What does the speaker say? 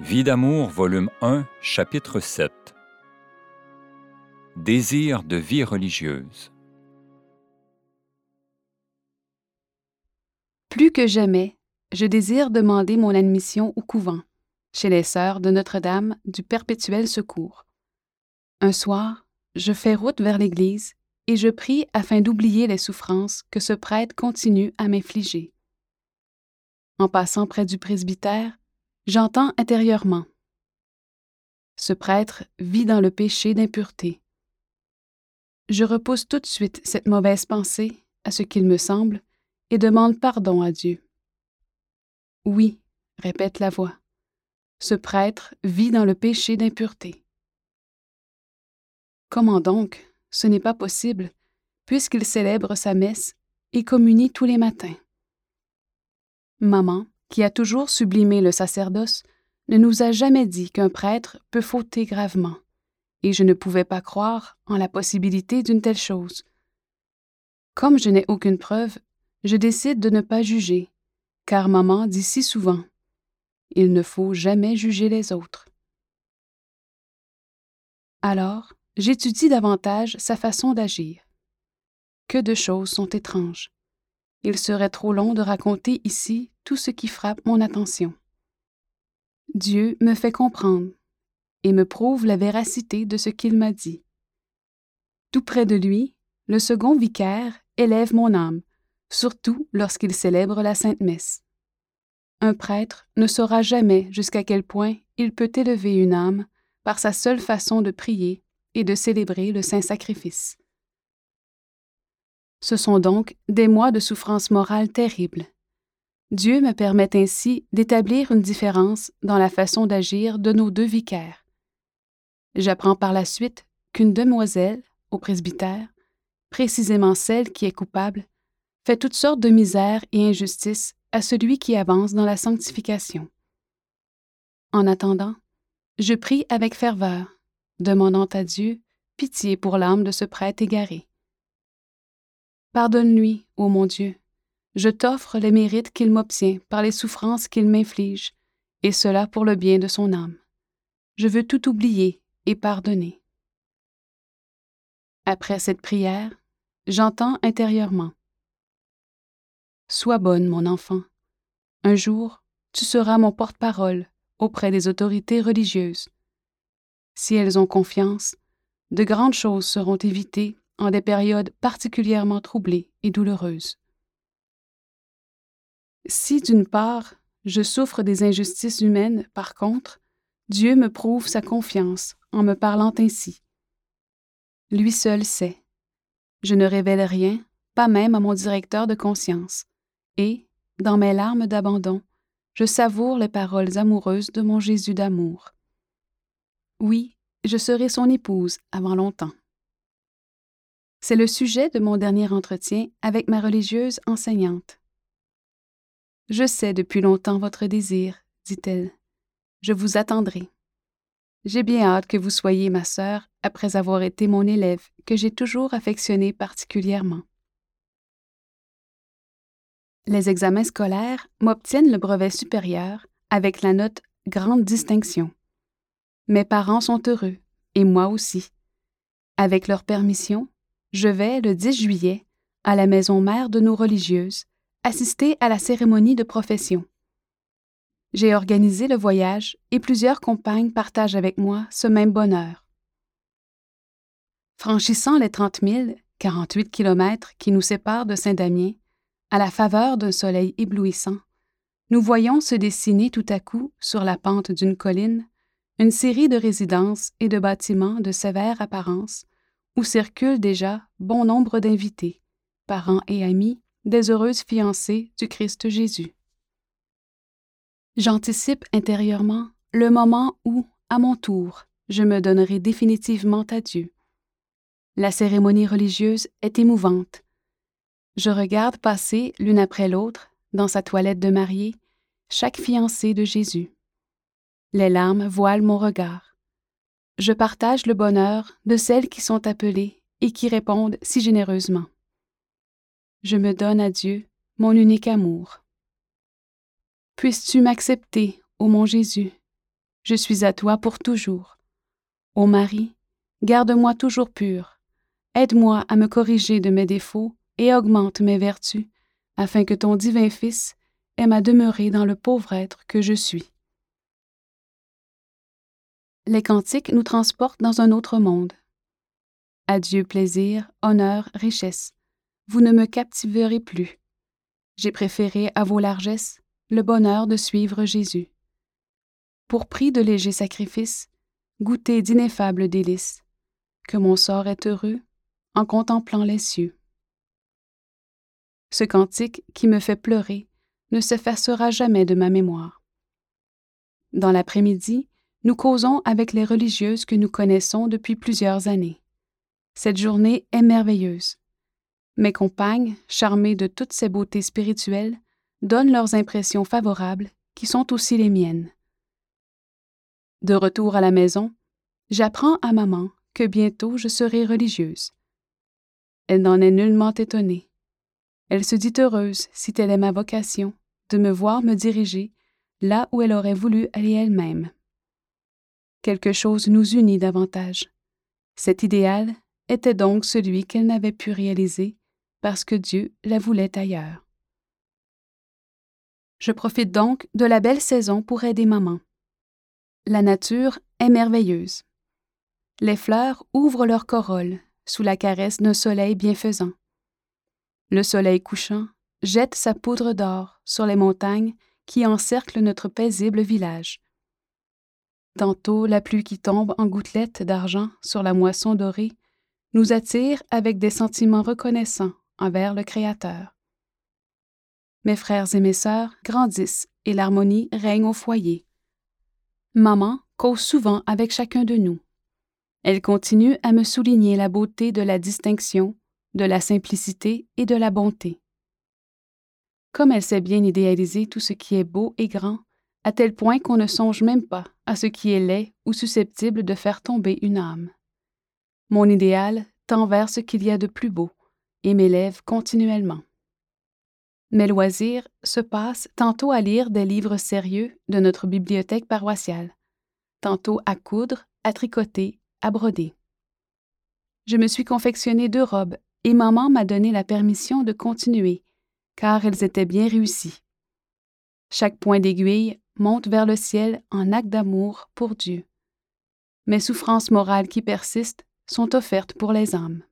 Vie d'amour, volume 1, chapitre 7 Désir de vie religieuse Plus que jamais, je désire demander mon admission au couvent, chez les sœurs de Notre-Dame du Perpétuel Secours. Un soir, je fais route vers l'église et je prie afin d'oublier les souffrances que ce prêtre continue à m'infliger. En passant près du presbytère, j'entends intérieurement. Ce prêtre vit dans le péché d'impureté. Je repousse tout de suite cette mauvaise pensée, à ce qu'il me semble, et demande pardon à Dieu. Oui, répète la voix, ce prêtre vit dans le péché d'impureté. Comment donc Ce n'est pas possible, puisqu'il célèbre sa messe et communie tous les matins? Maman, qui a toujours sublimé le sacerdoce, ne nous a jamais dit qu'un prêtre peut fauter gravement, et je ne pouvais pas croire en la possibilité d'une telle chose. Comme je n'ai aucune preuve, je décide de ne pas juger, car maman dit si souvent Il ne faut jamais juger les autres. Alors, j'étudie davantage sa façon d'agir. Que de choses sont étranges. Il serait trop long de raconter ici tout ce qui frappe mon attention. Dieu me fait comprendre et me prouve la véracité de ce qu'il m'a dit. Tout près de lui, le second vicaire élève mon âme, surtout lorsqu'il célèbre la Sainte Messe. Un prêtre ne saura jamais jusqu'à quel point il peut élever une âme par sa seule façon de prier et de célébrer le Saint Sacrifice. Ce sont donc des mois de souffrance morale terribles. Dieu me permet ainsi d'établir une différence dans la façon d'agir de nos deux vicaires. J'apprends par la suite qu'une demoiselle, au presbytère, précisément celle qui est coupable, fait toutes sortes de misères et injustices à celui qui avance dans la sanctification. En attendant, je prie avec ferveur, demandant à Dieu pitié pour l'âme de ce prêtre égaré. Pardonne-lui, ô mon Dieu. Je t'offre les mérites qu'il m'obtient par les souffrances qu'il m'inflige, et cela pour le bien de son âme. Je veux tout oublier et pardonner. Après cette prière, j'entends intérieurement. Sois bonne, mon enfant. Un jour, tu seras mon porte-parole auprès des autorités religieuses. Si elles ont confiance, de grandes choses seront évitées en des périodes particulièrement troublées et douloureuses. Si d'une part, je souffre des injustices humaines, par contre, Dieu me prouve sa confiance en me parlant ainsi. Lui seul sait. Je ne révèle rien, pas même à mon directeur de conscience, et, dans mes larmes d'abandon, je savoure les paroles amoureuses de mon Jésus d'amour. Oui, je serai son épouse avant longtemps. C'est le sujet de mon dernier entretien avec ma religieuse enseignante. Je sais depuis longtemps votre désir, dit-elle. Je vous attendrai. J'ai bien hâte que vous soyez ma sœur après avoir été mon élève, que j'ai toujours affectionné particulièrement. Les examens scolaires m'obtiennent le brevet supérieur avec la note Grande distinction. Mes parents sont heureux, et moi aussi. Avec leur permission, je vais, le 10 juillet, à la maison mère de nos religieuses, assister à la cérémonie de profession. J'ai organisé le voyage et plusieurs compagnes partagent avec moi ce même bonheur. Franchissant les 30 000, 48 kilomètres qui nous séparent de Saint-Damien, à la faveur d'un soleil éblouissant, nous voyons se dessiner tout à coup, sur la pente d'une colline, une série de résidences et de bâtiments de sévère apparence, où circulent déjà bon nombre d'invités, parents et amis des heureuses fiancées du Christ Jésus. J'anticipe intérieurement le moment où, à mon tour, je me donnerai définitivement à Dieu. La cérémonie religieuse est émouvante. Je regarde passer l'une après l'autre, dans sa toilette de mariée, chaque fiancée de Jésus. Les larmes voilent mon regard je partage le bonheur de celles qui sont appelées et qui répondent si généreusement. Je me donne à Dieu mon unique amour. Puisses-tu m'accepter, ô mon Jésus, je suis à toi pour toujours. Ô Marie, garde-moi toujours pure. Aide-moi à me corriger de mes défauts et augmente mes vertus, afin que ton divin Fils aime à demeurer dans le pauvre être que je suis. Les cantiques nous transportent dans un autre monde. Adieu plaisir, honneur, richesse. Vous ne me captiverez plus. J'ai préféré à vos largesses le bonheur de suivre Jésus. Pour prix de légers sacrifices, goûter d'ineffables délices, que mon sort est heureux en contemplant les cieux. Ce cantique qui me fait pleurer ne s'effacera jamais de ma mémoire. Dans l'après-midi, nous causons avec les religieuses que nous connaissons depuis plusieurs années. Cette journée est merveilleuse. Mes compagnes, charmées de toutes ces beautés spirituelles, donnent leurs impressions favorables, qui sont aussi les miennes. De retour à la maison, j'apprends à maman que bientôt je serai religieuse. Elle n'en est nullement étonnée. Elle se dit heureuse, si telle est ma vocation, de me voir me diriger là où elle aurait voulu aller elle-même. Quelque chose nous unit davantage. Cet idéal était donc celui qu'elle n'avait pu réaliser parce que Dieu la voulait ailleurs. Je profite donc de la belle saison pour aider maman. La nature est merveilleuse. Les fleurs ouvrent leurs corolles sous la caresse d'un soleil bienfaisant. Le soleil couchant jette sa poudre d'or sur les montagnes qui encerclent notre paisible village. Tantôt la pluie qui tombe en gouttelettes d'argent sur la moisson dorée nous attire avec des sentiments reconnaissants envers le Créateur. Mes frères et mes sœurs grandissent et l'harmonie règne au foyer. Maman cause souvent avec chacun de nous. Elle continue à me souligner la beauté de la distinction de la simplicité et de la bonté. Comme elle sait bien idéaliser tout ce qui est beau et grand, à tel point qu'on ne songe même pas à ce qui est laid ou susceptible de faire tomber une âme. Mon idéal tend vers ce qu'il y a de plus beau et m'élève continuellement. Mes loisirs se passent tantôt à lire des livres sérieux de notre bibliothèque paroissiale, tantôt à coudre, à tricoter, à broder. Je me suis confectionné deux robes et maman m'a donné la permission de continuer, car elles étaient bien réussies. Chaque point d'aiguille monte vers le ciel en acte d'amour pour Dieu. Mes souffrances morales qui persistent sont offertes pour les âmes.